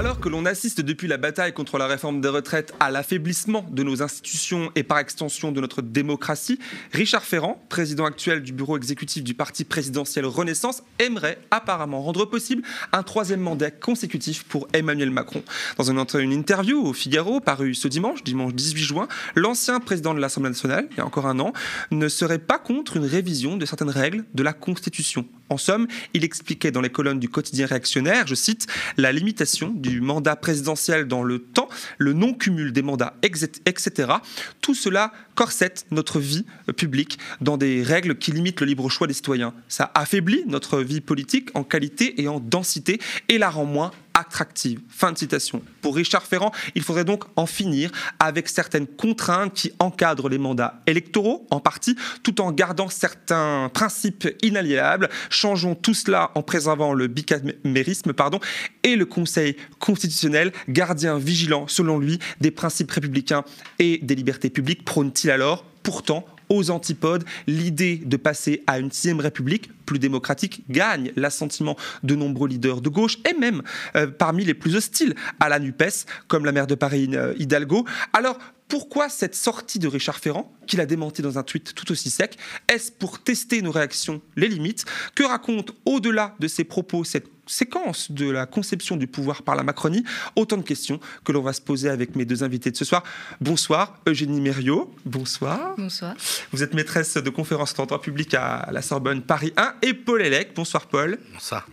Alors que l'on assiste depuis la bataille contre la réforme des retraites à l'affaiblissement de nos institutions et par extension de notre démocratie, Richard Ferrand, président actuel du bureau exécutif du parti présidentiel Renaissance, aimerait apparemment rendre possible un troisième mandat consécutif pour Emmanuel Macron. Dans une, interview au Figaro parue ce dimanche, dimanche 18 juin, l'ancien président de l'Assemblée nationale, il y a encore un an, ne serait pas contre une révision de certaines règles de la Constitution. En somme, il expliquait dans les colonnes du quotidien réactionnaire, je cite, la limitation du mandat présidentiel dans le temps, le non-cumul des mandats, etc. Tout cela corsette notre vie publique dans des règles qui limitent le libre choix des citoyens. Ça affaiblit notre vie politique en qualité et en densité et la rend moins attractive. Fin de citation. Pour Richard Ferrand, il faudrait donc en finir avec certaines contraintes qui encadrent les mandats électoraux, en partie, tout en gardant certains principes inaliénables. Changeons tout cela en préservant le bicamérisme pardon, et le Conseil constitutionnel, gardien vigilant, selon lui, des principes républicains et des libertés publiques, prône-t-il alors pourtant aux antipodes, l'idée de passer à une sixième république plus démocratique gagne l'assentiment de nombreux leaders de gauche et même euh, parmi les plus hostiles à la NUPES, comme la maire de Paris euh, Hidalgo. Alors, pourquoi cette sortie de Richard Ferrand, qu'il a démenti dans un tweet tout aussi sec? Est-ce pour tester nos réactions, les limites? Que raconte au-delà de ses propos cette séquence de la conception du pouvoir par la Macronie Autant de questions que l'on va se poser avec mes deux invités de ce soir. Bonsoir Eugénie Mériot. Bonsoir. Bonsoir. Vous êtes maîtresse de conférences en droit public à la Sorbonne Paris 1 et Paul Elec. Bonsoir Paul. Bonsoir.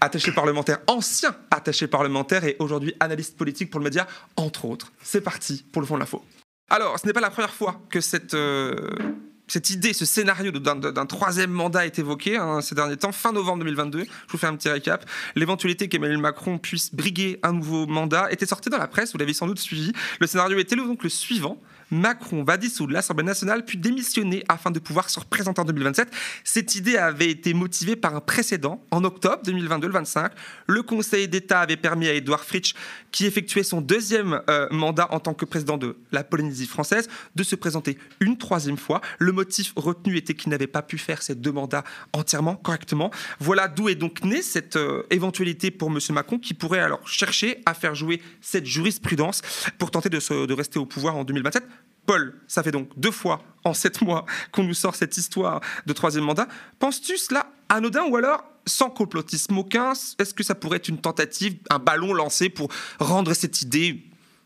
Attaché parlementaire, ancien attaché parlementaire et aujourd'hui analyste politique pour le média, entre autres. C'est parti pour le fond de l'info. Alors, ce n'est pas la première fois que cette, euh, cette idée, ce scénario d'un troisième mandat est évoqué hein, ces derniers temps. Fin novembre 2022, je vous fais un petit récap. L'éventualité qu'Emmanuel Macron puisse briguer un nouveau mandat était sortie dans la presse, vous l'avez sans doute suivi. Le scénario était donc le suivant. Macron va dissoudre l'Assemblée nationale puis démissionner afin de pouvoir se représenter en 2027. Cette idée avait été motivée par un précédent. En octobre 2022, le 25, le Conseil d'État avait permis à Edouard Fritsch, qui effectuait son deuxième euh, mandat en tant que président de la Polynésie française, de se présenter une troisième fois. Le motif retenu était qu'il n'avait pas pu faire ces deux mandats entièrement, correctement. Voilà d'où est donc née cette euh, éventualité pour M. Macron, qui pourrait alors chercher à faire jouer cette jurisprudence pour tenter de rester au pouvoir en 2027. Paul, ça fait donc deux fois en sept mois qu'on nous sort cette histoire de troisième mandat. Penses-tu cela anodin ou alors sans complotisme aucun? Est-ce que ça pourrait être une tentative, un ballon lancé pour rendre cette idée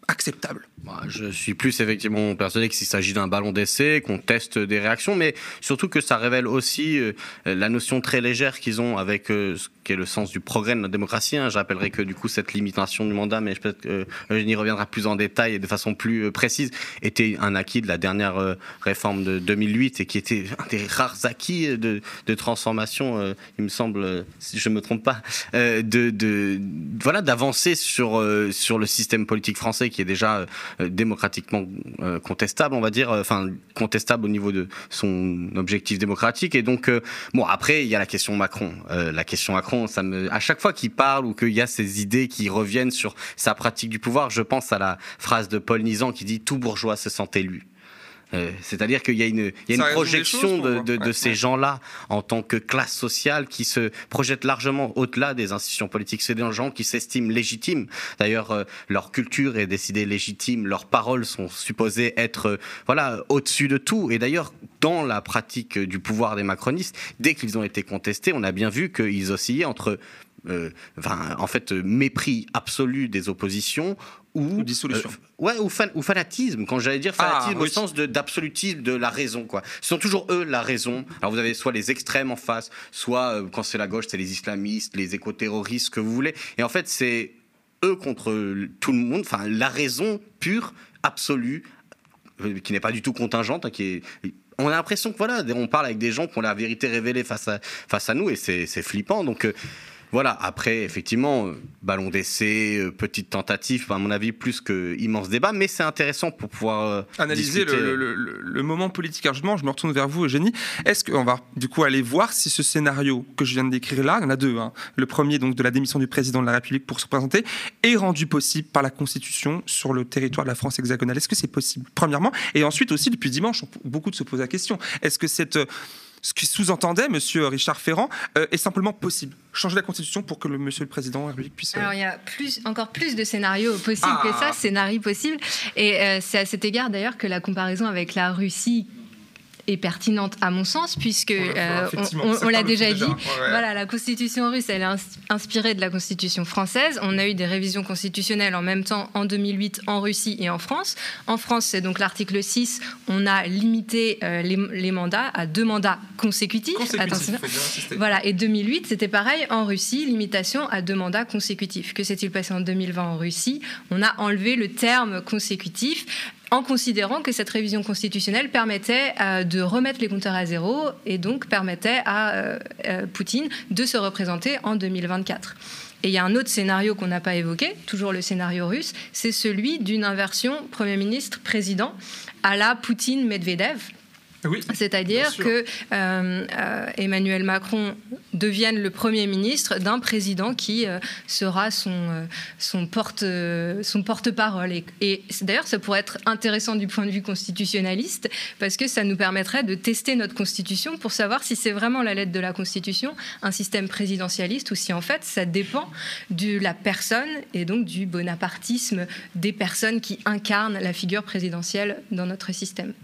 acceptable bah, je suis plus effectivement persuadé qu'il s'agit d'un ballon d'essai, qu'on teste des réactions, mais surtout que ça révèle aussi euh, la notion très légère qu'ils ont avec euh, ce qui est le sens du progrès de notre démocratie. Hein. Je rappellerai que du coup cette limitation du mandat, mais peut-être que euh, y reviendra plus en détail et de façon plus précise, était un acquis de la dernière réforme de 2008 et qui était un des rares acquis de, transformation, il me semble, si je me trompe pas, de, voilà d'avancer sur sur le système politique français qui est déjà euh, démocratiquement euh, contestable, on va dire, euh, enfin contestable au niveau de son objectif démocratique. Et donc, bon, après, il y a la question Macron. la question Macron, ça me, à chaque fois qu'il parle ou qu'il y a ces idées qui reviennent sur sa pratique du pouvoir, je pense à la phrase de Paul Nizan qui dit tout bourgeois se sent élu. Euh, c'est-à-dire qu'il y a une, projection de, ces gens-là en tant que classe sociale qui se projette largement au-delà des institutions politiques. C'est des gens qui s'estiment légitimes. D'ailleurs, euh, leur culture est décidée légitime, leurs paroles sont supposées être euh, voilà au-dessus de tout. Et d'ailleurs, dans la pratique du pouvoir des macronistes, dès qu'ils ont été contestés, on a bien vu qu'ils oscillaient entre en fait, mépris absolu des oppositions ou, dissolution. Euh, ouais, ou, ou, fanatisme. Quand j'allais dire ah, fanatisme au sens d'absolutisme de, la raison, quoi. Ce sont toujours eux la raison. Alors vous avez soit les extrêmes en face, soit euh, quand c'est la gauche, c'est les islamistes, les éco-terroristes, que vous voulez. Et en fait, c'est eux contre tout le monde. Enfin, la raison pure, absolue, euh, qui n'est pas du tout contingente, hein, qui est on a l'impression que voilà, on parle avec des gens qui ont la vérité révélée face à, face à nous et c'est flippant. Donc, Voilà, après, effectivement, ballon d'essai, petite tentative, à mon avis, plus que immense débat, mais c'est intéressant pour pouvoir analyser le, moment politique. Alors, je me retourne vers vous, Eugénie. Est-ce qu'on va du coup aller voir si ce scénario que je viens de décrire là, il y en a deux, hein, le premier donc de la démission du président de la République pour se présenter, est rendu possible par la Constitution sur le territoire de la France hexagonale? Est-ce que c'est possible, premièrement? Et ensuite aussi, depuis dimanche, beaucoup de se posent la question, est-ce que cette ce qui sous-entendait, Monsieur Richard Ferrand, euh, est simplement possible. Changer la Constitution pour que le Monsieur le Président République puisse. Euh, Alors il y a plus, encore plus de scénarios possibles que ça, ah. scénarios possibles. Et euh, c'est à cet égard d'ailleurs que la comparaison avec la Russie est pertinente à mon sens, puisque euh, on, l'a déjà dit. Voilà, la constitution russe, elle est inspirée de la constitution française. On a eu des révisions constitutionnelles en même temps en 2008 en Russie et en France. En France, c'est donc l'article 6. On a limité euh, les, mandats à deux mandats consécutifs. voilà, et 2008, c'était pareil en Russie, limitation à deux mandats consécutifs. Que s'est-il passé en 2020 en Russie? On a enlevé le terme consécutif en considérant que cette révision constitutionnelle permettait euh, de remettre les compteurs à zéro et donc permettait à euh, euh, Poutine de se représenter en 2024. Et il y a un autre scénario qu'on n'a pas évoqué, toujours le scénario russe, c'est celui d'une inversion Premier ministre-président à la Poutine-Medvedev c'est-à-dire que euh, euh, Emmanuel Macron devienne le Premier ministre d'un président qui euh, sera son, son, porte, son porte-parole. Et, et d'ailleurs, ça pourrait être intéressant du point de vue constitutionnaliste, parce que ça nous permettrait de tester notre Constitution pour savoir si c'est vraiment la lettre de la Constitution, un système présidentialiste, ou si en fait ça dépend de la personne et donc du bonapartisme des personnes qui incarnent la figure présidentielle dans notre système.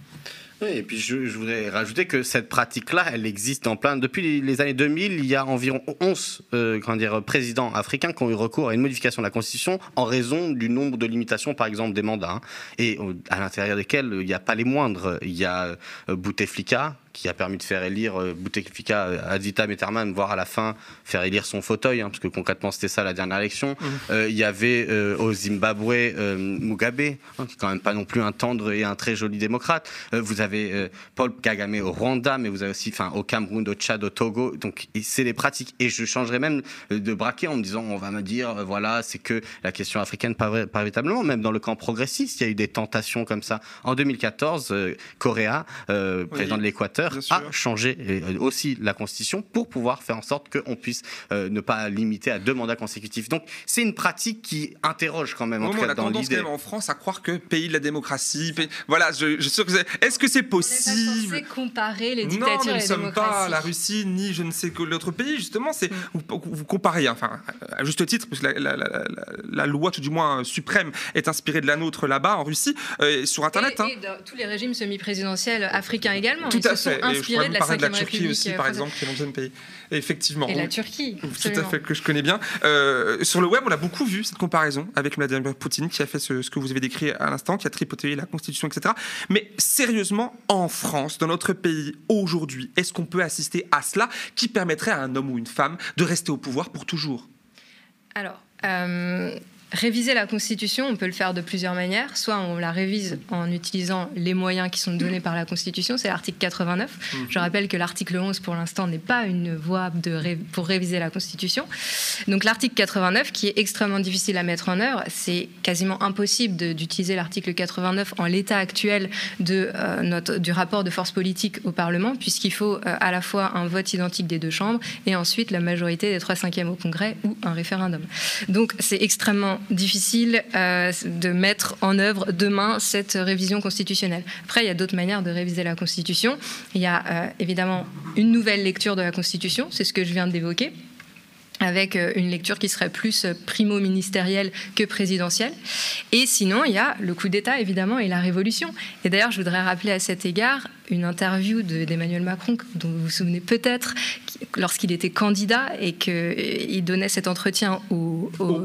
Oui, et puis je, voudrais rajouter que cette pratique-là, elle existe en plein. Depuis les années 2000, il y a environ 11 euh, dire, présidents africains qui ont eu recours à une modification de la Constitution en raison du nombre de limitations, par exemple, des mandats. Hein. et à l'intérieur desquels il n'y a pas les moindres. Il y a euh, Bouteflika, qui a permis de faire élire euh, Bouteflika Adita Meterman, voire à la fin faire élire son fauteuil, hein, parce que concrètement c'était ça la dernière élection. Mmh. Euh, il y avait euh, au Zimbabwe Mugabe, hein, qui est quand même pas non plus un tendre et un très joli démocrate. vous avez Paul Kagame au Rwanda, mais vous avez aussi enfin, au Cameroun, au Tchad, au Togo. Donc c'est des pratiques. Et je changerais même de braquet en me disant, on va me dire, voilà, c'est que la question africaine, pas, pas, véritablement. Même dans le camp progressiste, il y a eu des tentations comme ça. En 2014, Correa, président de l'Équateur, a changé euh, aussi la Constitution pour pouvoir faire en sorte qu'on puisse euh, ne pas limiter à deux mandats consécutifs. Donc c'est une pratique qui interroge quand même. en on a tendance quand même en France à croire que pays de la démocratie, voilà, je, je suis sûr que est-ce que c'est possible? on comparer les dictatures non, nous ne sommes pas la Russie ni je ne sais que l'autre pays. Justement, c'est mm. vous, comparez, enfin à juste titre, parce que la, loi tout du moins suprême est inspirée de la nôtre là-bas en Russie euh, sur Internet. Et, hein. et tous les régimes semi-présidentiels africains également. Tout à fait inspiré de la de la Turquie aussi, par exemple, qui est l'ancienne pays. Effectivement. Et la Turquie. Tout à fait, que je connais bien. Euh, sur le web, on a beaucoup vu cette comparaison avec Vladimir Poutine, qui a fait ce, que vous avez décrit à l'instant, qui a tripoté la Constitution, etc. Mais sérieusement, en France, dans notre pays, aujourd'hui, est-ce qu'on peut assister à cela qui permettrait à un homme ou une femme de rester au pouvoir pour toujours? Alors, euh, Réviser la Constitution, on peut le faire de plusieurs manières. Soit on la révise en utilisant les moyens qui sont donnés par la Constitution, c'est l'article 89. Mhm. Je rappelle que l'article 11, pour l'instant, n'est pas une voie de pour réviser la Constitution. Donc l'article 89, qui est extrêmement difficile à mettre en œuvre, c'est quasiment impossible d'utiliser l'article 89 en l'état actuel de, euh, notre, du rapport de force politique au Parlement, puisqu'il faut euh, à la fois un vote identique des deux chambres et ensuite la majorité des trois cinquièmes au Congrès ou un référendum. Donc c'est extrêmement difficile euh, de mettre en œuvre demain cette révision constitutionnelle. Après, il y a d'autres manières de réviser la Constitution. Il y a euh, évidemment une nouvelle lecture de la Constitution, c'est ce que je viens d'évoquer avec euh, une lecture qui serait plus primo-ministérielle que présidentielle. Et sinon, il y a le coup d'État, évidemment, et la révolution. Et d'ailleurs, je voudrais rappeler à cet égard une interview d'Emmanuel Macron, dont vous vous souvenez peut-être, lorsqu'il était candidat et qu'il euh, donnait cet entretien au, au,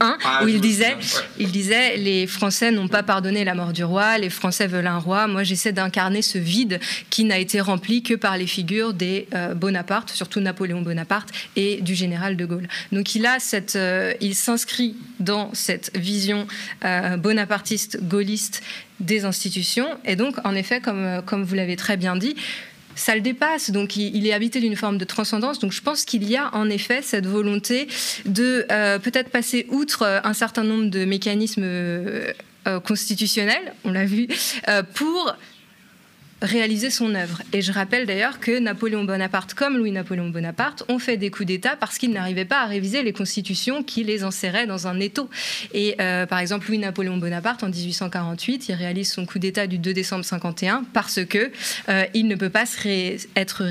1, ah, où il disait, il disait Les Français n'ont pas pardonné la mort du roi, les Français veulent un roi. Moi, j'essaie d'incarner ce vide qui n'a été rempli que par les figures des euh, Bonaparte, surtout Napoléon Bonaparte, et du général de Gaulle. Donc, il, a cette, euh, il s'inscrit dans cette vision bonapartiste, gaulliste des institutions. Et donc, en effet, comme, comme vous l'avez très bien dit, ça le dépasse, donc il, est habité d'une forme de transcendance. Donc je pense qu'il y a en effet cette volonté de euh, peut-être passer outre euh, un certain nombre de mécanismes euh, constitutionnels, on l'a vu, pour réaliser son œuvre. Et je rappelle d'ailleurs que Napoléon Bonaparte, comme Louis-Napoléon Bonaparte, ont fait des coups d'État parce qu'ils n'arrivaient pas à réviser les constitutions qui les enserraient dans un étau. Et euh, par exemple, Louis-Napoléon Bonaparte, en 1848, il réalise son coup d'État du 2 décembre 51 parce que euh, il ne peut pas être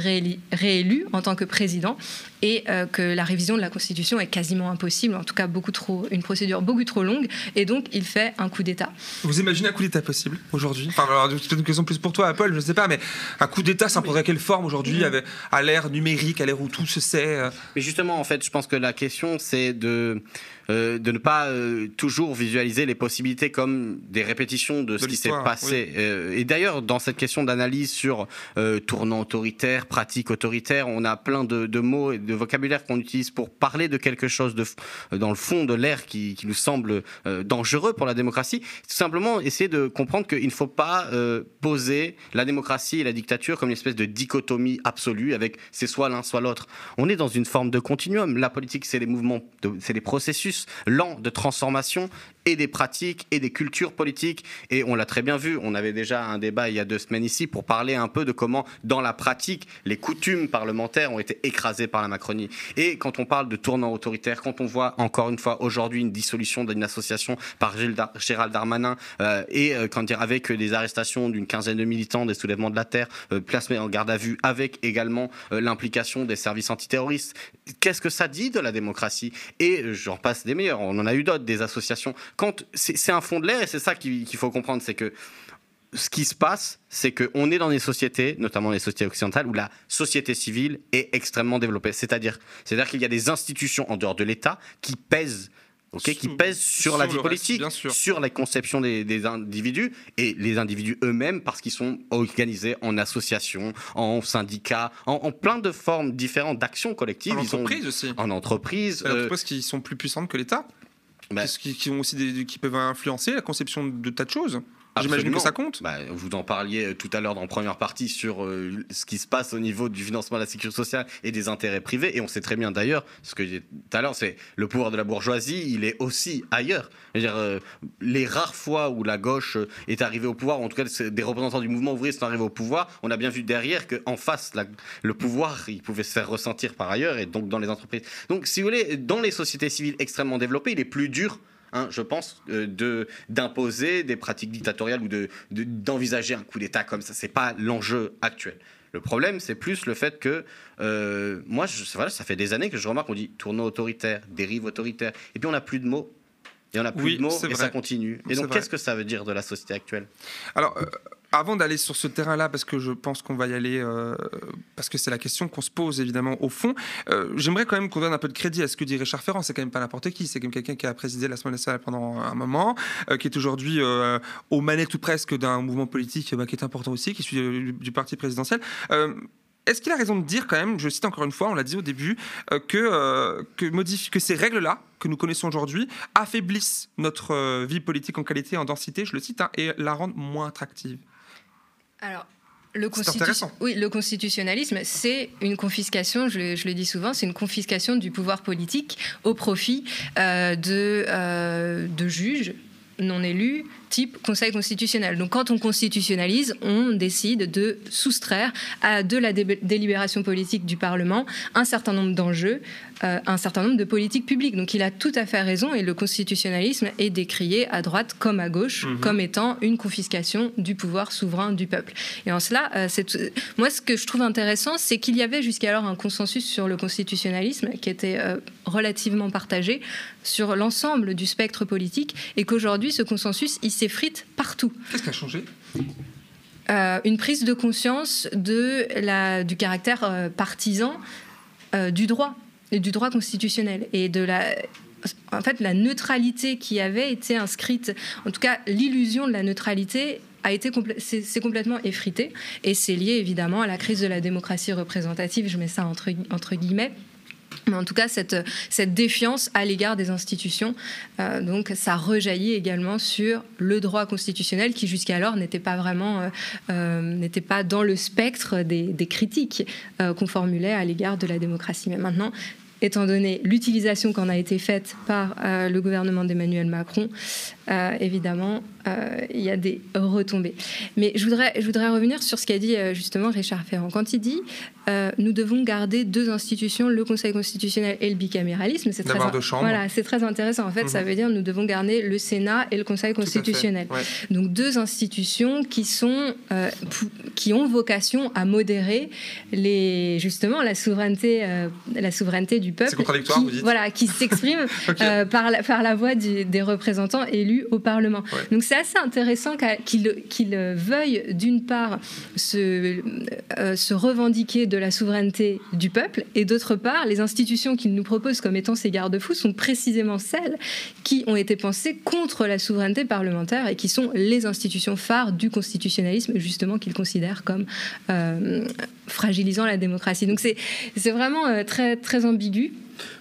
réélu en tant que président et euh, que la révision de la Constitution est quasiment impossible, en tout cas beaucoup trop, une procédure beaucoup trop longue, et donc il fait un coup d'État. Vous imaginez un coup d'État possible aujourd'hui? Enfin, alors, une question plus pour toi, Paul, ne sais pas, mais un coup d'État, ça prendrait quelle forme aujourd'hui, à l'ère numérique, à l'ère où tout se sait euh Mais justement, en fait, je pense que la question, c'est de euh, de ne pas euh, toujours visualiser les possibilités comme des répétitions de ce qui s'est passé. Euh, et d'ailleurs, dans cette question d'analyse sur tournant autoritaire, pratique autoritaire, on a plein de, mots et de vocabulaire qu'on utilise pour parler de quelque chose de, dans le fond de l'air qui, qui, nous semble dangereux pour la démocratie. Tout simplement essayer de comprendre qu'il ne faut pas poser la démocratie et la dictature comme une espèce de dichotomie absolue avec c'est soit l'un soit l'autre. On est dans une forme de continuum. La politique, c'est des mouvements, c'est des processus lent de transformation et des pratiques et des cultures politiques. Et on l'a très bien vu, on avait déjà un débat il y a deux semaines ici pour parler un peu de comment, dans la pratique, les coutumes parlementaires ont été écrasées par la Macronie. Et quand on parle de tournant autoritaire, quand on voit encore une fois aujourd'hui une dissolution d'une association par Gérald Darmanin euh, et euh, quand dire, avec des arrestations d'une quinzaine de militants des soulèvements de la terre euh, placés en garde à vue, avec également l'implication des services antiterroristes, qu'est-ce que ça dit de la démocratie? Et j'en passe meilleurs, on en a eu d'autres, des associations quand c'est un fond de l'air et c'est ça qu'il faut comprendre, c'est que ce qui se passe, c'est qu'on est dans des sociétés, notamment les sociétés occidentales, où la société civile est extrêmement développée. C'est-à-dire, c'est-à-dire qu'il y a des institutions en dehors de l'État qui pèsent qui pèsent sur, la vie politique, sur la conception des, individus et les individus eux-mêmes parce qu'ils sont organisés en associations, en syndicats, en, plein de formes différentes d'actions collectives. En entreprise aussi. En entreprise. Euh, parce qu'ils sont plus puissantes que l'État. Bah, qui, qui, ont aussi des, qui peuvent influencer la conception de tas de choses. J'imagine que ça compte. Bah, vous en parliez euh, tout à l'heure dans la première partie sur euh, ce qui se passe au niveau du financement de la sécurité sociale et des intérêts privés. Et on sait très bien d'ailleurs, ce que j'ai dit tout à l'heure, c'est le pouvoir de la bourgeoisie, il est aussi ailleurs. dire, euh, les rares fois où la gauche est arrivée au pouvoir, en tout cas des représentants du mouvement ouvrier sont arrivés au pouvoir, on a bien vu derrière qu'en face, le pouvoir, il pouvait se faire ressentir par ailleurs et donc dans les entreprises. Donc si vous voulez, dans les sociétés civiles extrêmement développées, il est plus dur Hein, je pense, euh, de d'imposer des pratiques dictatoriales ou de, d'envisager un coup d'État comme ça. C'est pas l'enjeu actuel. Le problème, c'est plus le fait que euh, moi, je, voilà, ça fait des années que je remarque qu'on dit tournoi autoritaire, dérive autoritaire, et puis on n'a plus de mots. Et on n'a plus de mots et ça continue. Et donc, qu'est-ce que ça veut dire de la société actuelle? Alors, euh, avant d'aller sur ce terrain-là, parce que je pense qu'on va y aller, euh, parce que c'est la question qu'on se pose évidemment au fond, euh, j'aimerais quand même qu'on donne un peu de crédit à ce que dit Richard Ferrand. C'est quand même pas n'importe qui, c'est quand même quelqu'un qui a présidé la l'Assemblée nationale pendant un moment, euh, qui est aujourd'hui aux manettes ou presque d'un mouvement politique bah, qui est important aussi, qui suit du parti présidentiel. Est-ce qu'il a raison de dire quand même, je cite encore une fois, on l'a dit au début, que, que, que ces règles-là que nous connaissons aujourd'hui affaiblissent notre vie politique en qualité, en densité, je le cite, hein, et la rendent moins attractive? Alors, le, oui, le constitutionnalisme, c'est une confiscation, je le, dis souvent, c'est une confiscation du pouvoir politique au profit euh, de, euh, de juges non élus, type Conseil constitutionnel. Donc quand on constitutionnalise, on décide de soustraire à de la délibération politique du Parlement un certain nombre d'enjeux, euh, un certain nombre de politiques publiques. Donc il a tout à fait raison et le constitutionnalisme est décrié à droite comme à gauche mhm. comme étant une confiscation du pouvoir souverain du peuple. Et en cela, euh, moi ce que je trouve intéressant, c'est qu'il y avait jusqu'alors un consensus sur le constitutionnalisme qui était euh, relativement partagé sur l'ensemble du spectre politique et qu'aujourd'hui ce consensus il s'effrite partout. Qu'est-ce qui a changé? Euh, une prise de conscience de la, du caractère euh, partisan euh, du droit, et du droit constitutionnel et de la, en fait, la neutralité qui avait été inscrite, en tout cas l'illusion de la neutralité a été c'est complètement effritée et c'est lié évidemment à la crise de la démocratie représentative, je mets ça entre, entre guillemets, mais en tout cas cette, défiance à l'égard des institutions. Euh, donc ça rejaillit également sur le droit constitutionnel qui jusqu'alors n'était pas vraiment euh, euh, n'était pas dans le spectre des, des critiques qu'on formulait à l'égard de la démocratie. Mais maintenant, étant donné l'utilisation qu'en a été faite par le gouvernement d'Emmanuel Macron, évidemment, il y a des retombées. Mais je voudrais, je voudrais revenir sur ce qu'a dit justement Richard Ferrand. Quand il dit euh, nous devons garder deux institutions, le Conseil constitutionnel et le bicaméralisme. C'est très, voilà, c'est très intéressant. En fait, ça mhm. veut dire nous devons garder le Sénat et le Conseil constitutionnel. Donc deux institutions qui sont euh, qui ont vocation à modérer les justement la souveraineté euh, la souveraineté du peuple. Contradictoire, qui, vous dites. Voilà, qui s'exprime par, la, par la voix des représentants élus au Parlement. Donc c'est assez intéressant qu'ils veuillent d'une part se, se revendiquer de la souveraineté du peuple, et d'autre part, les institutions qu'il nous propose comme étant ces garde-fous sont précisément celles qui ont été pensées contre la souveraineté parlementaire et qui sont les institutions phares du constitutionnalisme, justement, qu'ils considèrent comme euh, fragilisant la démocratie. Donc c'est vraiment euh, très, très ambigu.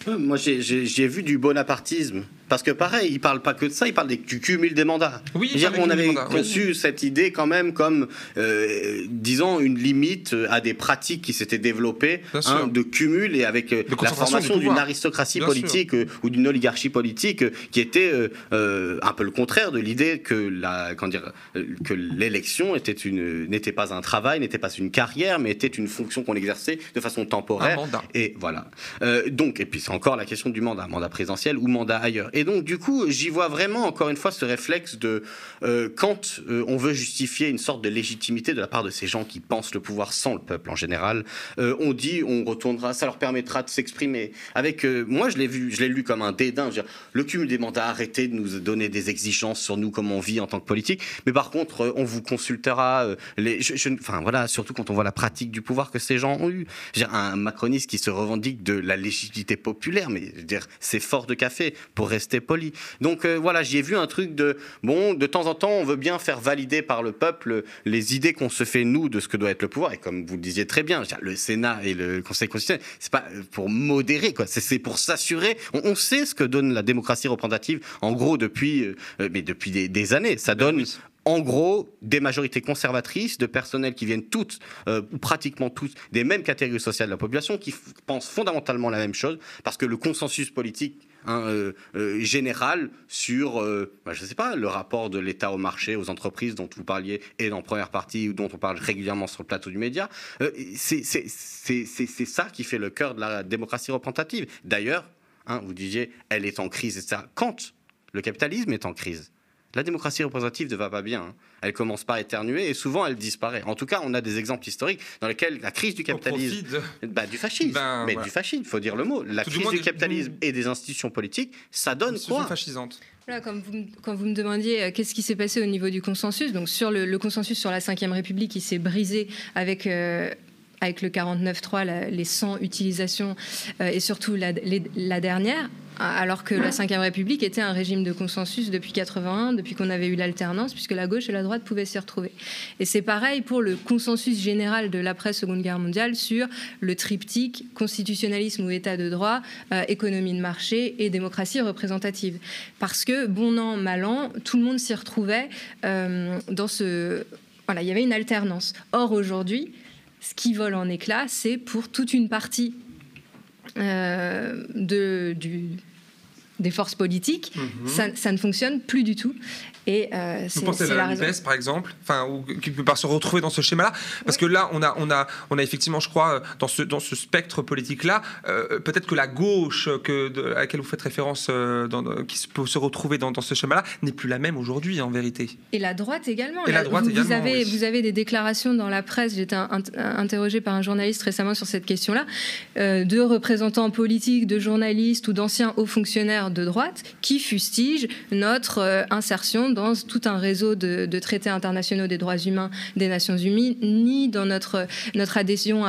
Moi, j'ai vu du bonapartisme parce que pareil, il parle pas que de ça, il parle du cumul des mandats. Oui, on avait conçu cette idée quand même comme, euh, disons, une limite à des pratiques qui s'étaient développées hein, de cumul et avec euh, la formation d'une aristocratie politique euh, ou d'une oligarchie politique qui était un peu le contraire de l'idée que la, dire, que l'élection était une n'était pas un travail, n'était pas une carrière, mais était une fonction qu'on exerçait de façon temporaire. Et voilà. donc, et puis c'est encore la question du mandat, mandat présidentiel ou mandat ailleurs. Et donc, du coup, j'y vois vraiment, encore une fois, ce réflexe de euh, quand euh, on veut justifier une sorte de légitimité de la part de ces gens qui pensent le pouvoir sans le peuple en général, euh, on dit on retournera, ça leur permettra de s'exprimer. Avec, moi, je l'ai vu, je l'ai lu comme un dédain. le cumul des mandats, arrêtez de nous donner des exigences sur nous, comment on vit en tant que politique. Mais par contre, on vous consultera. les, enfin, voilà, surtout quand on voit la pratique du pouvoir que ces gens ont eu. un macroniste qui se revendique de la légitimité populaire, mais je dire, c'est fort de café pour rester poli. Donc euh, voilà, j'y ai vu un truc de bon, de temps en temps, on veut bien faire valider par le peuple les idées qu'on se fait nous de ce que doit être le pouvoir. Et comme vous le disiez très bien, le Sénat et le Conseil constitutionnel, c'est pas pour modérer quoi, c'est pour s'assurer. On, sait ce que donne la démocratie représentative. En gros, depuis euh, mais depuis des, années, ça donne en gros, des majorités conservatrices, de personnels qui viennent toutes, euh, ou pratiquement toutes, des mêmes catégories sociales de la population, qui pensent fondamentalement la même chose, parce que le consensus politique Hein, euh, euh, général sur, euh, bah, je ne sais pas, le rapport de l'État au marché, aux entreprises dont vous parliez et dans la première partie, dont on parle régulièrement sur le plateau du média. c'est ça qui fait le cœur de la démocratie représentative. D'ailleurs, hein, vous disiez, elle est en crise, etc. Quand le capitalisme est en crise, la démocratie représentative ne va pas bien. Hein. Elle commence par éternuer et souvent elle disparaît. En tout cas, on a des exemples historiques dans lesquels la crise du capitalisme, bah, du fascisme, ben, mais du fascisme, il faut dire le mot. La crise du capitalisme et des institutions politiques, ça donne quoi? fascisante. Voilà, quand, vous, quand vous me demandiez euh, qu'est-ce qui s'est passé au niveau du consensus, donc sur le, consensus sur la Ve République, qui s'est brisé avec euh, avec le 49.3, les 100 utilisations euh, et surtout la, dernière, alors que la Ve République était un régime de consensus depuis 81, depuis qu'on avait eu l'alternance, puisque la gauche et la droite pouvaient s'y retrouver. Et c'est pareil pour le consensus général de l'après-Seconde Guerre mondiale sur le triptyque constitutionnalisme ou État de droit, euh, économie de marché et démocratie représentative. Parce que, bon an, mal an, tout le monde s'y retrouvait euh, dans ce... Voilà, il y avait une alternance. Or, aujourd'hui, ce qui vole en éclats, c'est pour toute une partie euh, de, du, des forces politiques, mhm. ça, ça, ne fonctionne plus du tout. Et euh, Vous pensez à la, la par exemple, enfin, ou qui peut pas se retrouver dans ce schéma-là, parce que là, on a, on a, on a effectivement, je crois, dans ce, dans ce spectre politique-là, euh, peut-être que la gauche que, à laquelle vous faites référence, euh, dans, qui peut se retrouver dans, dans ce schéma-là, n'est plus la même aujourd'hui, en vérité. Et la droite également. Et la, droite vous, également. Vous avez, vous avez des déclarations dans la presse. J'étais interrogé par un journaliste récemment sur cette question-là, de représentants politiques, de journalistes ou d'anciens hauts fonctionnaires de droite qui fustigent notre insertion dans tout un réseau de, traités internationaux des droits humains des Nations Unies, ni dans notre, notre adhésion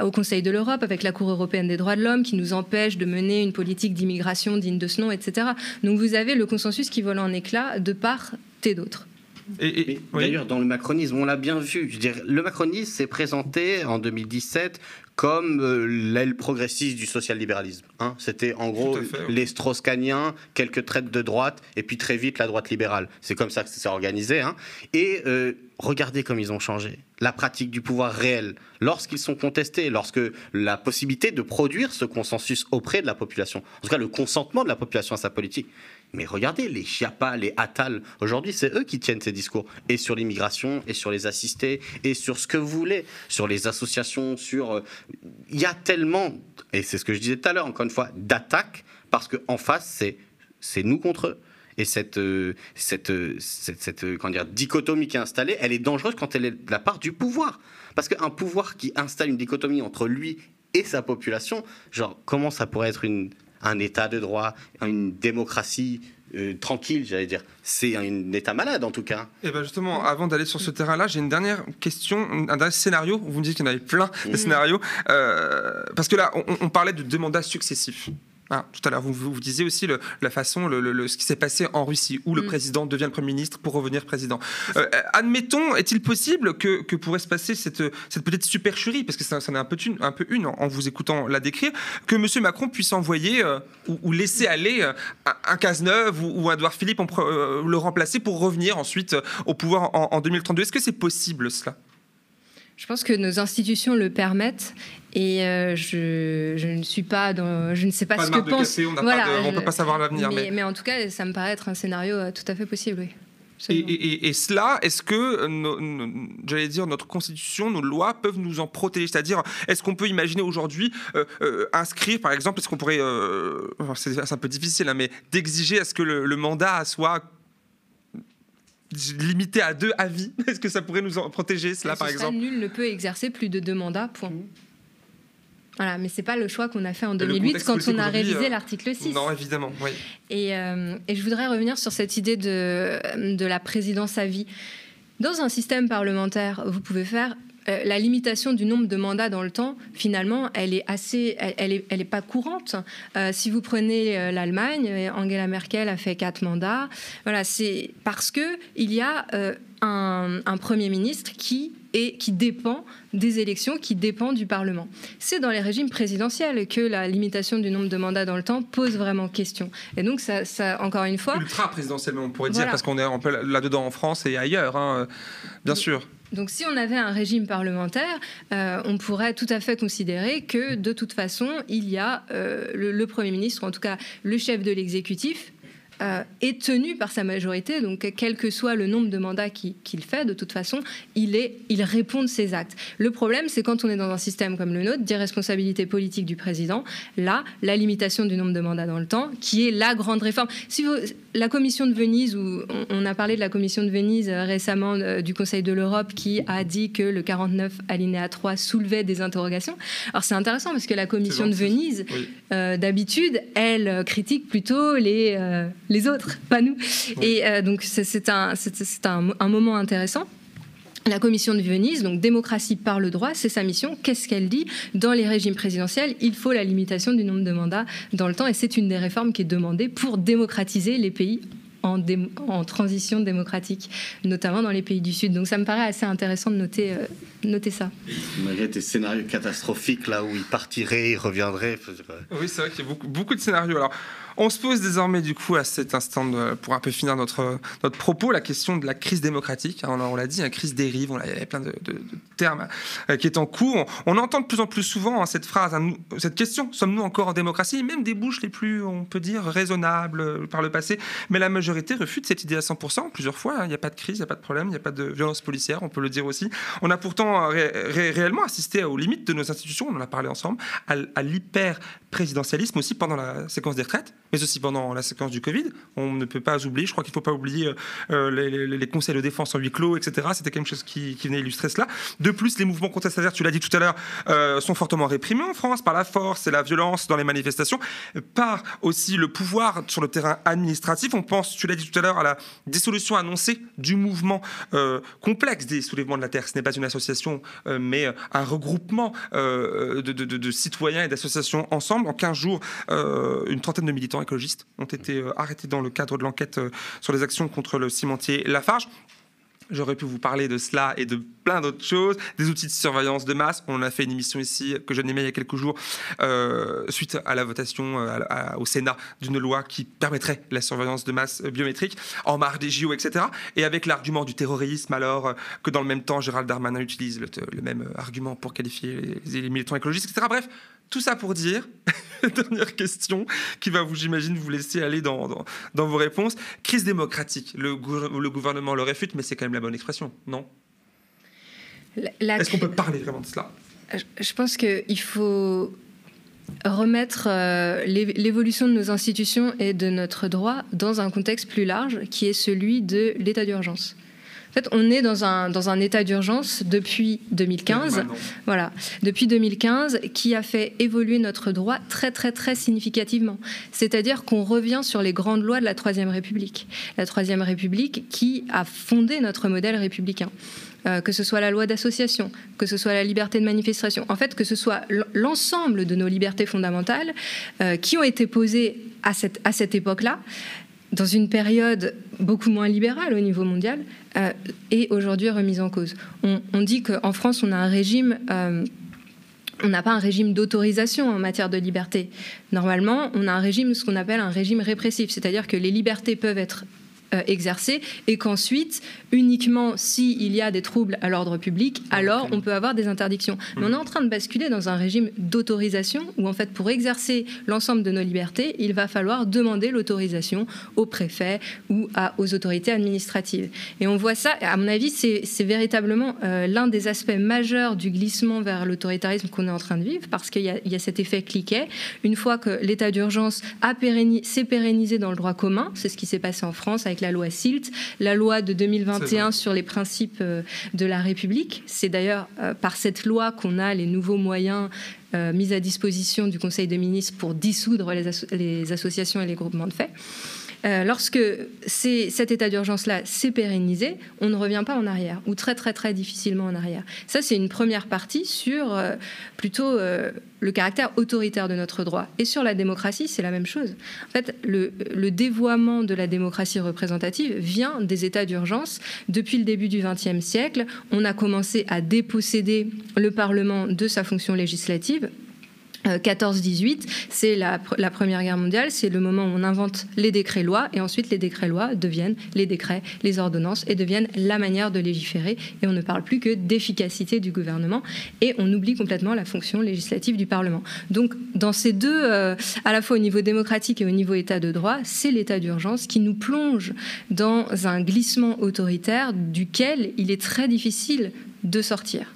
au Conseil de l'Europe avec la Cour européenne des droits de l'homme qui nous empêche de mener une politique d'immigration digne de ce nom, etc. Donc vous avez le consensus qui vole en éclats de part et d'autre. D'ailleurs, dans le macronisme, on l'a bien vu. Je le macronisme s'est présenté en 2017 comme euh, l'aile progressiste du social-libéralisme. Hein. C'était en gros les Strauss-Caniens, quelques traites de droite, et puis très vite la droite libérale. C'est comme ça que c'est organisé. Hein. Et euh, regardez comme ils ont changé. La pratique du pouvoir réel, lorsqu'ils sont contestés, lorsque la possibilité de produire ce consensus auprès de la population, en tout cas le consentement de la population à sa politique, mais regardez, les Chiapas, les Attal, aujourd'hui, c'est eux qui tiennent ces discours. Et sur l'immigration, et sur les assistés, et sur ce que vous voulez, sur les associations, sur. Euh, il y a tellement, et c'est ce que je disais tout à l'heure, encore une fois, d'attaques, parce qu'en face, c'est, nous contre eux. Et cette, euh, euh, cette, cette dire, dichotomie qui est installée, elle est dangereuse quand elle est de la part du pouvoir. Parce qu'un pouvoir qui installe une dichotomie entre lui et sa population, genre, comment ça pourrait être une, un État de droit, une démocratie euh, tranquille, j'allais dire. C'est un État malade, en tout cas. Et eh bien justement, avant d'aller sur ce terrain-là, j'ai une dernière question, un dernier scénario. Vous me dites qu'il y en avait plein de mmh. scénarios. Euh, parce que là, on, on parlait de deux mandats successifs. Ah, tout à l'heure, vous, vous, disiez aussi la façon, le, ce qui s'est passé en Russie, où le mm. président devient le Premier ministre pour revenir président. Euh, admettons, est-il possible que, que, pourrait se passer cette, cette petite supercherie, parce que ça, ça en est un peu une, un peu une en, vous écoutant la décrire, que M. Macron puisse envoyer euh, ou, laisser aller euh, un, Cazeneuve ou, un Edouard Philippe, le remplacer pour revenir ensuite au pouvoir en, en 2032 Est-ce que c'est possible cela? Je pense que nos institutions le permettent et euh, je, je, ne suis pas dans, je ne sais pas, ce que pense. on ne peut pas savoir l'avenir. Mais, mais... en tout cas, ça me paraît être un scénario euh, tout à fait possible, oui. Et, et, cela, est-ce que, euh, j'allais dire, notre constitution, nos lois peuvent nous en protéger? C'est-à-dire, est-ce qu'on peut imaginer aujourd'hui inscrire, par exemple, est-ce qu'on pourrait, c'est un peu difficile, hein, mais d'exiger à ce que le, le mandat soit limité à deux avis Est-ce que ça pourrait nous en protéger, cela, par exemple Nul ne peut exercer plus de deux mandats, point. Mmh. Voilà, mais c'est pas le choix qu'on a fait en 2008 quand on a révisé euh, l'article 6. Non, évidemment, oui. Et, euh, et, je voudrais revenir sur cette idée de, de la présidence à vie. Dans un système parlementaire, vous pouvez faire euh, la limitation du nombre de mandats dans le temps, finalement, elle est assez, elle, est, elle est, pas courante. Euh, si vous prenez euh, l'Allemagne, Angela Merkel a fait quatre mandats. Voilà, c'est parce que il y a un, un, premier ministre qui et qui dépend des élections, qui dépend du Parlement. C'est dans les régimes présidentiels que la limitation du nombre de mandats dans le temps pose vraiment question. Et donc, ça, ça encore une fois... Ultra présidentiel, on pourrait dire, parce qu'on est là-dedans en France et ailleurs, hein, bien sûr. Donc si on avait un régime parlementaire, euh, on pourrait tout à fait considérer que de toute façon, il y a euh, le, Premier ministre, ou en tout cas le chef de l'exécutif, euh, est tenu par sa majorité, donc quel que soit le nombre de mandats qu'il fait, de toute façon, il, est, il répond de ses actes. Le problème, c'est quand on est dans un système comme le nôtre, d'irresponsabilité politique du président, là, la limitation du nombre de mandats dans le temps, qui est la grande réforme. Si vous, la commission de Venise, où on, a parlé de la commission de Venise euh, récemment euh, du Conseil de l'Europe, qui a dit que le 49 alinéa 3 soulevait des interrogations. Alors c'est intéressant parce que la commission de Venise, d'habitude, elle critique plutôt les les autres, pas nous. Et euh, donc c'est un, un, un moment intéressant. La commission de Venise, donc démocratie par le droit, c'est sa mission. Qu'est-ce qu'elle dit? Dans les régimes présidentiels, il faut la limitation du nombre de mandats dans le temps et c'est une des réformes qui est demandée pour démocratiser les pays en, en, transition démocratique, notamment dans les pays du Sud. Donc ça me paraît assez intéressant de noter, euh, noter ça. Malgré des scénarios catastrophiques, là où il partirait, il reviendrait. Oui, c'est vrai qu'il y a beaucoup, beaucoup de scénarios. Alors, on se pose désormais du coup à cet instant, pour un peu finir notre, notre propos, la question de la crise démocratique. On, on l'a dit, la crise dérive, on il y a plein de, termes euh, qui est en cours. On, entend de plus en plus souvent hein, cette phrase, hein, cette question, sommes-nous encore en démocratie? Même des bouches les plus, on peut dire, raisonnables euh, par le passé. Mais la majorité refute cette idée à 100%, plusieurs fois. Hein. Il n'y a pas de crise, il n'y a pas de problème, il n'y a pas de violence policière, on peut le dire aussi. On a pourtant euh, réellement assisté aux limites de nos institutions, on en a parlé ensemble, à, l'hyper-présidentialisme aussi pendant la séquence des retraites mais aussi pendant la séquence du Covid. On ne peut pas oublier, je crois qu'il ne faut pas oublier euh, euh, les, conseils de défense en huis clos, etc. C'était quelque chose qui, venait illustrer cela. De plus, les mouvements contestataires, tu l'as dit tout à l'heure, sont fortement réprimés en France par la force et la violence dans les manifestations, par aussi le pouvoir sur le terrain administratif. On pense, tu l'as dit tout à l'heure, à la dissolution annoncée du mouvement complexe des soulèvements de la Terre. Ce n'est pas une association, mais un regroupement de, de, citoyens et d'associations ensemble. En 15 jours, une trentaine de militants écologistes ont été euh, arrêtés dans le cadre de l'enquête euh, sur les actions contre le cimentier Lafarge. J'aurais pu vous parler de cela et de plein d'autres choses, des outils de surveillance de masse. On a fait une émission ici que j'animais il y a quelques jours euh, suite à la votation au Sénat d'une loi qui permettrait la surveillance de masse biométrique en marge des JO, etc. Et avec l'argument du terrorisme, alors que dans le même temps, Gérald Darmanin utilise le, même argument pour qualifier les, militants écologistes, etc. Bref, tout ça pour dire, dernière question qui va, vous, j'imagine, vous laisser aller dans, dans, vos réponses. Crise démocratique. Le, le, gouvernement le réfute, mais c'est quand même la bonne expression, non Est-ce qu'on peut parler vraiment de cela? Je pense qu'il faut remettre euh, l'évolution de nos institutions et de notre droit dans un contexte plus large qui est celui de l'état d'urgence. En fait, on est dans un, dans un état d'urgence depuis 2015, voilà, depuis 2015, qui a fait évoluer notre droit très, très, très significativement. C'est-à-dire qu'on revient sur les grandes lois de la Troisième République. La Troisième République qui a fondé notre modèle républicain. Euh, que ce soit la loi d'association, que ce soit la liberté de manifestation, en fait, que ce soit l'ensemble de nos libertés fondamentales euh, qui ont été posées à cette, à cette époque-là, dans une période beaucoup moins libérale au niveau mondial, euh, est aujourd'hui remise en cause. On, dit qu'en France, on a un régime... Euh, on n'a pas un régime d'autorisation en matière de liberté. Normalement, on a un régime, ce qu'on appelle un régime répressif, c'est-à-dire que les libertés peuvent être euh, exercer et qu'ensuite, uniquement s'il y a des troubles à l'ordre public, alors on peut avoir des interdictions. Mais on est en train de basculer dans un régime d'autorisation où, en fait, pour exercer l'ensemble de nos libertés, il va falloir demander l'autorisation au préfet ou à, aux autorités administratives. Et on voit ça, à mon avis, c'est véritablement euh, l'un des aspects majeurs du glissement vers l'autoritarisme qu'on est en train de vivre, parce qu'il y, y, a cet effet cliquet. Une fois que l'état d'urgence s'est pérennisé dans le droit commun, c'est ce qui s'est passé en France avec la loi SILT, la loi de 2021 sur les principes euh, de la République. C'est d'ailleurs euh, par cette loi qu'on a les nouveaux moyens euh, mis à disposition du Conseil des ministres pour dissoudre les associations et les groupements de fait. Euh, lorsque cet état d'urgence-là s'est pérennisé, on ne revient pas en arrière, ou très très très difficilement en arrière. Ça, c'est une première partie sur euh, plutôt euh, le caractère autoritaire de notre droit. Et sur la démocratie, c'est la même chose. En fait, le, le dévoiement de la démocratie représentative vient des états d'urgence. Depuis le début du XXe siècle, on a commencé à déposséder le Parlement de sa fonction législative 14-18, euh, c'est la, Première Guerre mondiale, c'est le moment où on invente les décrets-lois, et ensuite les décrets-lois deviennent les décrets, les ordonnances, et deviennent la manière de légiférer, et on ne parle plus que d'efficacité du gouvernement, et on oublie complètement la fonction législative du Parlement. Donc, dans ces deux, euh, à la fois au niveau démocratique et au niveau état de droit, c'est l'état d'urgence qui nous plonge dans un glissement autoritaire duquel il est très difficile de sortir.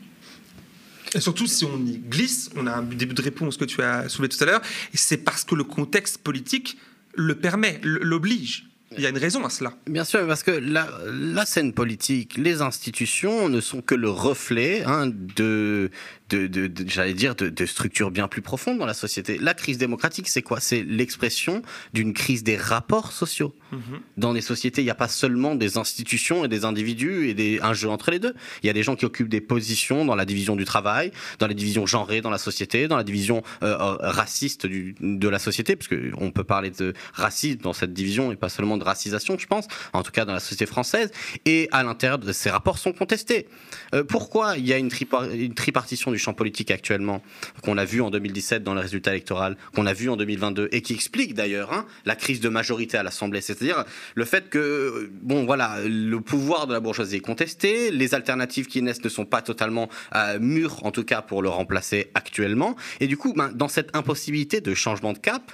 Surtout, si on y glisse, on a un début de réponse que tu as soulevé tout à l'heure, c'est parce que le contexte politique le permet, l'oblige. Il y a une raison à cela. Bien sûr, parce que la, la scène politique, les institutions ne sont que le reflet hein, de, de, j'allais dire, de, structures bien plus profondes dans la société. La crise démocratique, c'est quoi? C'est l'expression d'une crise des rapports sociaux. Mhm. Dans les sociétés, il n'y a pas seulement des institutions et des individus et des, un jeu entre les deux. Il y a des gens qui occupent des positions dans la division du travail, dans la division genrée dans la société, dans la division euh, euh, raciste du, de la société, parce qu'on peut parler de racisme dans cette division et pas seulement de racisation, je pense, en tout cas dans la société française. Et à l'intérieur de ces rapports sont contestés. Euh, pourquoi il y a une, une tripartition du champ politique actuellement, qu'on a vu en 2017 dans le résultat électoral, qu'on a vu en 2022, et qui explique d'ailleurs hein, la crise de majorité à l'Assemblée. C'est-à-dire le fait que, bon, voilà, le pouvoir de la bourgeoisie est contesté, les alternatives qui naissent ne sont pas totalement euh, mûres, en tout cas pour le remplacer actuellement. Et du coup, ben, dans cette impossibilité de changement de cap,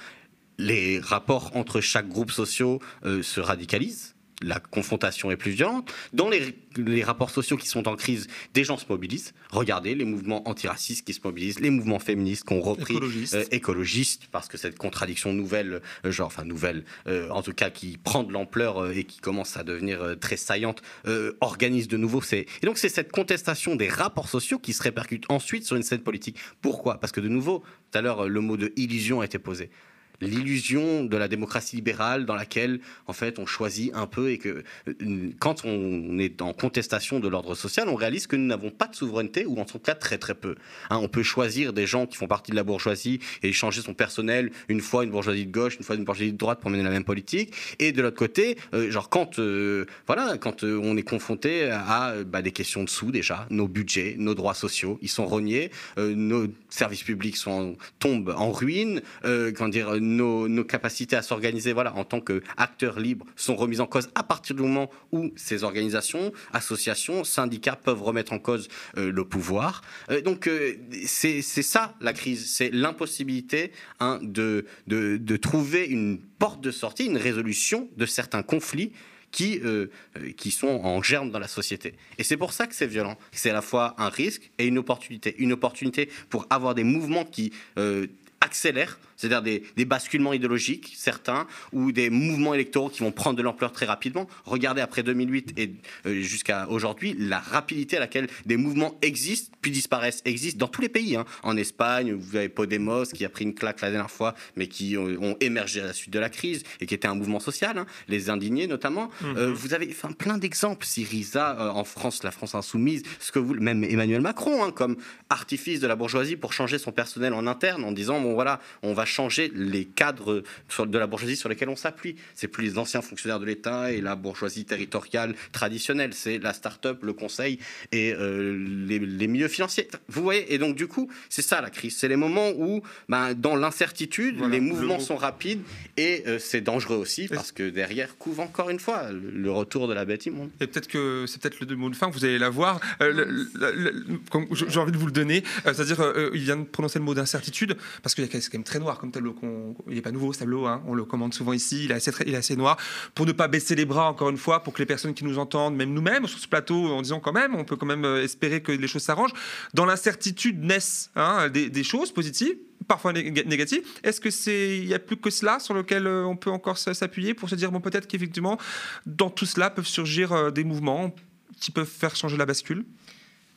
les rapports entre chaque groupe social euh, se radicalisent la confrontation est plus violente. Dans les, rapports sociaux qui sont en crise, des gens se mobilisent. Regardez les mouvements antiracistes qui se mobilisent, les mouvements féministes qui ont repris, euh, écologistes, parce que cette contradiction nouvelle, euh, genre, enfin nouvelle, euh, en tout cas qui prend de l'ampleur et qui commence à devenir très saillante, organise de nouveau. Et donc c'est cette contestation des rapports sociaux qui se répercute ensuite sur une scène politique. Pourquoi? Parce que de nouveau, tout à l'heure, le mot de illusion a été posé l'illusion de la démocratie libérale dans laquelle en fait on choisit un peu et que euh, quand on est en contestation de l'ordre social, on réalise que nous n'avons pas de souveraineté ou en tout cas très très peu. Hein, on peut choisir des gens qui font partie de la bourgeoisie et changer son personnel une fois une bourgeoisie de gauche, une fois une bourgeoisie de droite pour mener la même politique. Et de l'autre côté, euh, genre quand euh, voilà, quand on est confronté à bah, des questions de sous déjà, nos budgets, nos droits sociaux, ils sont rognés, nos services publics sont tombent en ruine, quand dire nos, capacités à s'organiser voilà, en tant qu'acteurs libres sont remises en cause à partir du moment où ces organisations, associations, syndicats peuvent remettre en cause euh, le pouvoir. Euh, donc euh, c'est ça la crise, c'est l'impossibilité hein, de, de, trouver une porte de sortie, une résolution de certains conflits qui, qui sont en germe dans la société. Et c'est pour ça que c'est violent. C'est à la fois un risque et une opportunité. Une opportunité pour avoir des mouvements qui accélèrent c'est-à-dire des, basculements idéologiques, certains, ou des mouvements électoraux qui vont prendre de l'ampleur très rapidement. Regardez après 2008 et euh, jusqu'à aujourd'hui la rapidité à laquelle des mouvements existent puis disparaissent, existent dans tous les pays. Hein. En Espagne, vous avez Podemos qui a pris une claque la dernière fois, mais qui ont, émergé à la suite de la crise et qui était un mouvement social, hein. les indignés notamment. Mhm. Euh, vous avez enfin, plein d'exemples. Syriza euh, en France, la France insoumise, ce que vous, même Emmanuel Macron, hein, comme artifice de la bourgeoisie pour changer son personnel en interne en disant bon voilà, on va changer les cadres de la bourgeoisie sur lesquels on s'appuie. C'est plus les anciens fonctionnaires de l'État et la bourgeoisie territoriale traditionnelle. C'est la start-up, le conseil et euh, les, milieux financiers. Vous voyez Et donc, du coup, c'est ça la crise. C'est les moments où, ben, dans l'incertitude, les mouvements sont rapides et euh, c'est dangereux aussi parce que derrière couvre encore une fois le retour de la bête immonde. Et peut-être que c'est peut-être le mot de fin, vous allez l'avoir. Euh, J'ai envie de vous le donner. C'est-à-dire, il vient de prononcer le mot d'incertitude parce qu'il y a quand même très noir comme tableau il n'est pas nouveau ce tableau, hein. on le commande souvent ici, il est, assez, noir, pour ne pas baisser les bras encore une fois, pour que les personnes qui nous entendent, même nous-mêmes sur ce plateau, en disant quand même, on peut quand même euh, espérer que les choses s'arrangent. Dans l'incertitude naissent hein, des, choses positives, parfois négatives. Est-ce que c'est il y a plus que cela sur lequel euh, on peut encore s'appuyer pour se dire bon peut-être qu'effectivement dans tout cela peuvent surgir euh, des mouvements qui peuvent faire changer la bascule?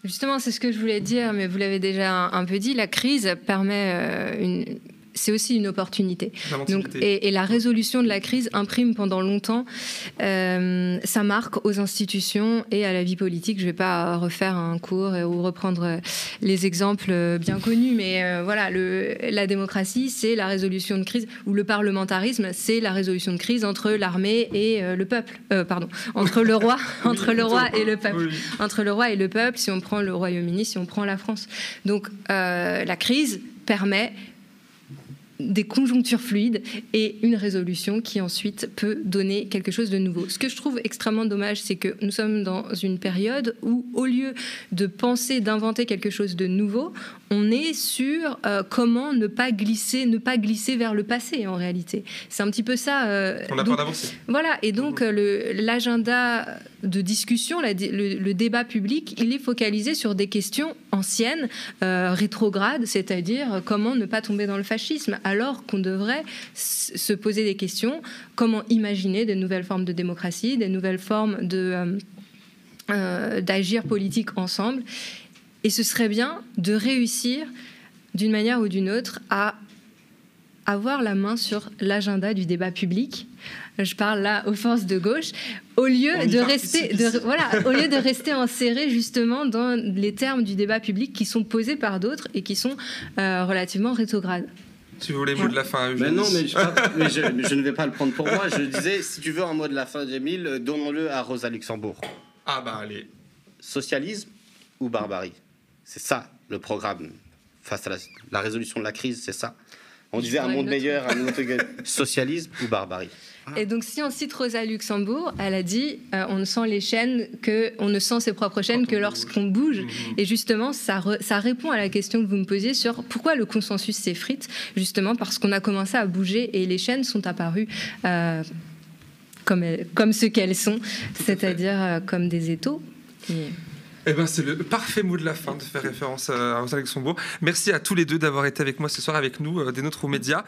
Justement, c'est ce que je voulais dire, mais vous l'avez déjà un, peu dit. La crise permet une, c'est aussi une opportunité. Donc, et, la résolution de la crise imprime pendant longtemps euh, sa marque aux institutions et à la vie politique. Je ne vais pas refaire un cours ou reprendre les exemples bien connus, mais euh, voilà, le, la démocratie, c'est la résolution de crise, ou le parlementarisme, c'est la résolution de crise entre l'armée et euh, le peuple. pardon, entre le roi, entre le roi et le peuple. Entre le roi et le peuple, si on prend le Royaume-Uni, si on prend la France. Donc la crise permet des conjonctures fluides et une résolution qui ensuite peut donner quelque chose de nouveau. Ce que je trouve extrêmement dommage, c'est que nous sommes dans une période où, au lieu de penser, d'inventer quelque chose de nouveau, on est sur euh, comment ne pas glisser, ne pas glisser vers le passé en réalité. C'est un petit peu ça. Euh, on a peur d'avancer. Voilà, et donc euh, l'agenda de discussion, le, débat public, il est focalisé sur des questions anciennes, rétrogrades, c'est-à-dire comment ne pas tomber dans le fascisme, alors qu'on devrait se poser des questions, comment imaginer de nouvelles formes de démocratie, des nouvelles formes de d'agir politique ensemble? Et ce serait bien de réussir d'une manière ou d'une autre à avoir la main sur l'agenda du débat public. Je parle là aux forces de gauche, au lieu de rester, de, voilà, au lieu de rester enserré justement dans les termes du débat public qui sont posés par d'autres et qui sont euh, relativement rétrogrades. Si vous voulez mot de la fin, mais Non, mais, je, ne vais pas le prendre pour moi. Je disais, si tu veux un mot de la fin, Jamil, donnons-le à Rosa Luxembourg. Ah bah allez. Socialisme ou barbarie? C'est ça le programme face à la, résolution de la crise, c'est ça. On disait un monde meilleur, un monde socialisme ou barbarie. Et donc, si on cite Rosa Luxembourg, elle a dit euh, on ne sent les chaînes que, on ne sent ses propres chaînes que lorsqu'on bouge. Mhm. Et justement, ça, ça répond à la question que vous me posiez sur pourquoi le consensus s'effrite. Justement, parce qu'on a commencé à bouger et les chaînes sont apparues. Euh, comme, comme ce qu'elles sont, c'est-à-dire euh, comme des étaux. Eh ben, c'est le parfait mot de la fin de faire référence à Rosa Luxembourg. Merci à tous les deux d'avoir été avec moi ce soir avec nous, des notre médias.